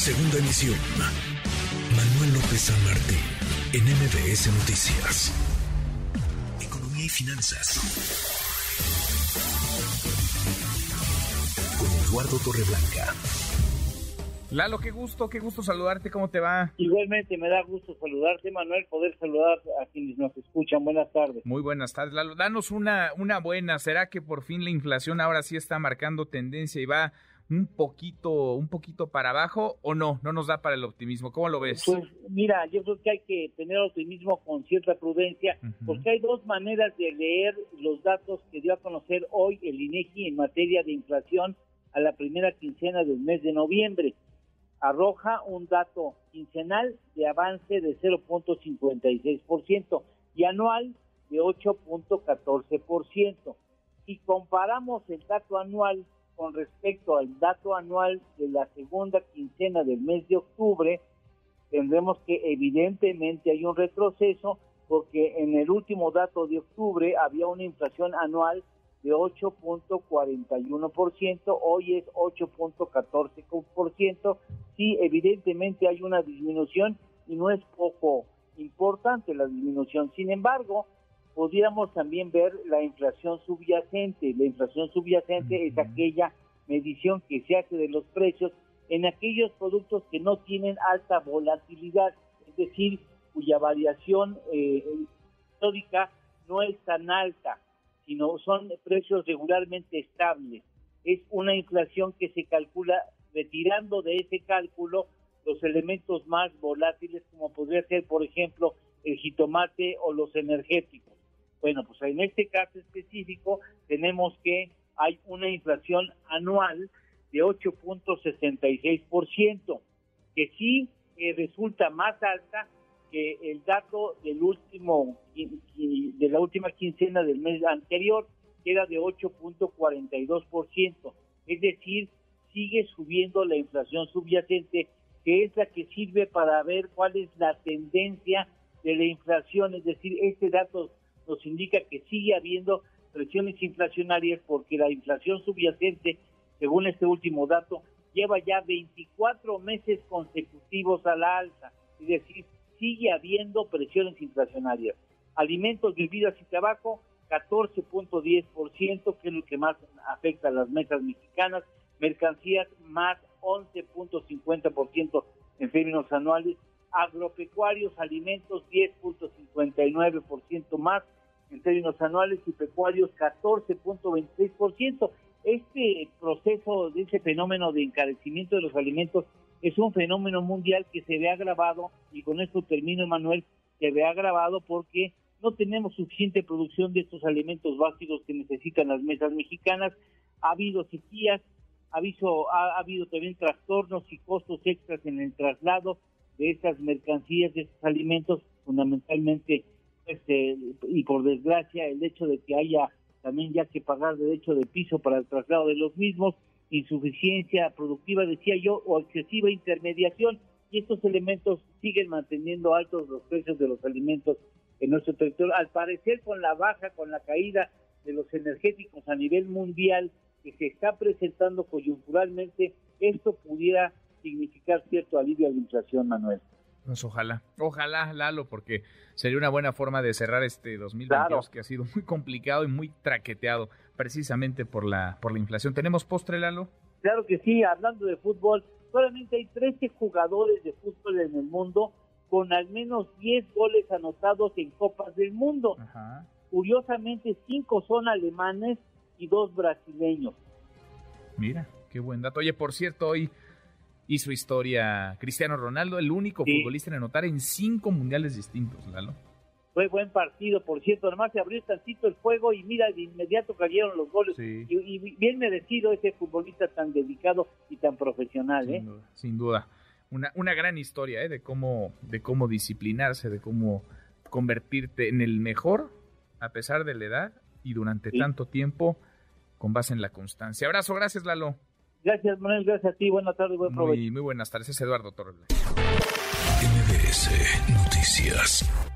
Segunda emisión. Manuel López San Martín, en MBS Noticias. Economía y finanzas. Con Eduardo Torreblanca. Lalo, qué gusto, qué gusto saludarte, ¿cómo te va? Igualmente me da gusto saludarte, Manuel, poder saludar a quienes nos escuchan. Buenas tardes. Muy buenas tardes, Lalo. Danos una, una buena. ¿Será que por fin la inflación ahora sí está marcando tendencia y va un poquito, un poquito para abajo o no? No nos da para el optimismo. ¿Cómo lo ves? Pues mira, yo creo que hay que tener optimismo con cierta prudencia, porque hay dos maneras de leer los datos que dio a conocer hoy el INEGI en materia de inflación a la primera quincena del mes de noviembre. Arroja un dato quincenal de avance de 0.56% y anual de 8.14%. Si comparamos el dato anual con respecto al dato anual de la segunda quincena del mes de octubre, tendremos que evidentemente hay un retroceso porque en el último dato de octubre había una inflación anual de 8.41%, hoy es 8.14%, sí, evidentemente hay una disminución y no es poco importante la disminución. Sin embargo, podríamos también ver la inflación subyacente. La inflación subyacente es aquella medición que se hace de los precios en aquellos productos que no tienen alta volatilidad, es decir, cuya variación eh, histórica no es tan alta, sino son precios regularmente estables. Es una inflación que se calcula retirando de ese cálculo los elementos más volátiles como podría ser, por ejemplo, el jitomate o los energéticos. Bueno, pues en este caso específico tenemos que hay una inflación anual de 8.66%, que sí eh, resulta más alta que el dato del último de la última quincena del mes anterior, que era de 8.42%. Es decir, sigue subiendo la inflación subyacente, que es la que sirve para ver cuál es la tendencia de la inflación, es decir, este dato nos indica que sigue habiendo presiones inflacionarias porque la inflación subyacente, según este último dato, lleva ya 24 meses consecutivos a la alza, es decir, sigue habiendo presiones inflacionarias. Alimentos, bebidas y tabaco, 14.10%, que es lo que más afecta a las mesas mexicanas, mercancías más 11.50% en términos anuales, agropecuarios, alimentos 10.59% más, en términos anuales y pecuarios 14.26%. Este proceso de ese fenómeno de encarecimiento de los alimentos es un fenómeno mundial que se ve agravado, y con esto termino, Manuel, se ve agravado porque no tenemos suficiente producción de estos alimentos básicos que necesitan las mesas mexicanas. Ha habido sequías, ha habido, ha, habido también trastornos y costos extras en el traslado de estas mercancías, de estos alimentos, fundamentalmente este, y por desgracia el hecho de que haya también ya que pagar derecho de piso para el traslado de los mismos, insuficiencia productiva, decía yo, o excesiva intermediación, y estos elementos siguen manteniendo altos los precios de los alimentos en nuestro territorio. Al parecer, con la baja, con la caída de los energéticos a nivel mundial que se está presentando coyunturalmente, esto pudiera significar cierto alivio a la inflación, Manuel. Pues ojalá, ojalá, Lalo, porque sería una buena forma de cerrar este 2022 que ha sido muy complicado y muy traqueteado precisamente por la por la inflación. ¿Tenemos postre, Lalo? Claro que sí, hablando de fútbol, solamente hay 13 jugadores de fútbol en el mundo con al menos 10 goles anotados en Copas del Mundo. Curiosamente, 5 son alemanes y 2 brasileños. Mira, qué buen dato. Oye, por cierto, hoy hizo historia Cristiano Ronaldo, el único futbolista en anotar en cinco mundiales distintos, Lalo. Fue buen partido, por cierto, además se abrió tantito el fuego y mira, de inmediato cayeron los goles. Y, bien merecido ese futbolista tan dedicado y tan profesional. Sin ¿eh? duda. Sin duda. Una, una gran historia ¿eh? de, cómo, de cómo disciplinarse, de cómo convertirte en el mejor a pesar de la edad y durante tanto tiempo con base en la constancia. Abrazo, gracias Lalo. Gracias, Manuel. Gracias a ti. Buenas tardes. Buen provecho. Muy, muy buenas tardes. Es Eduardo Torres. MBS Noticias.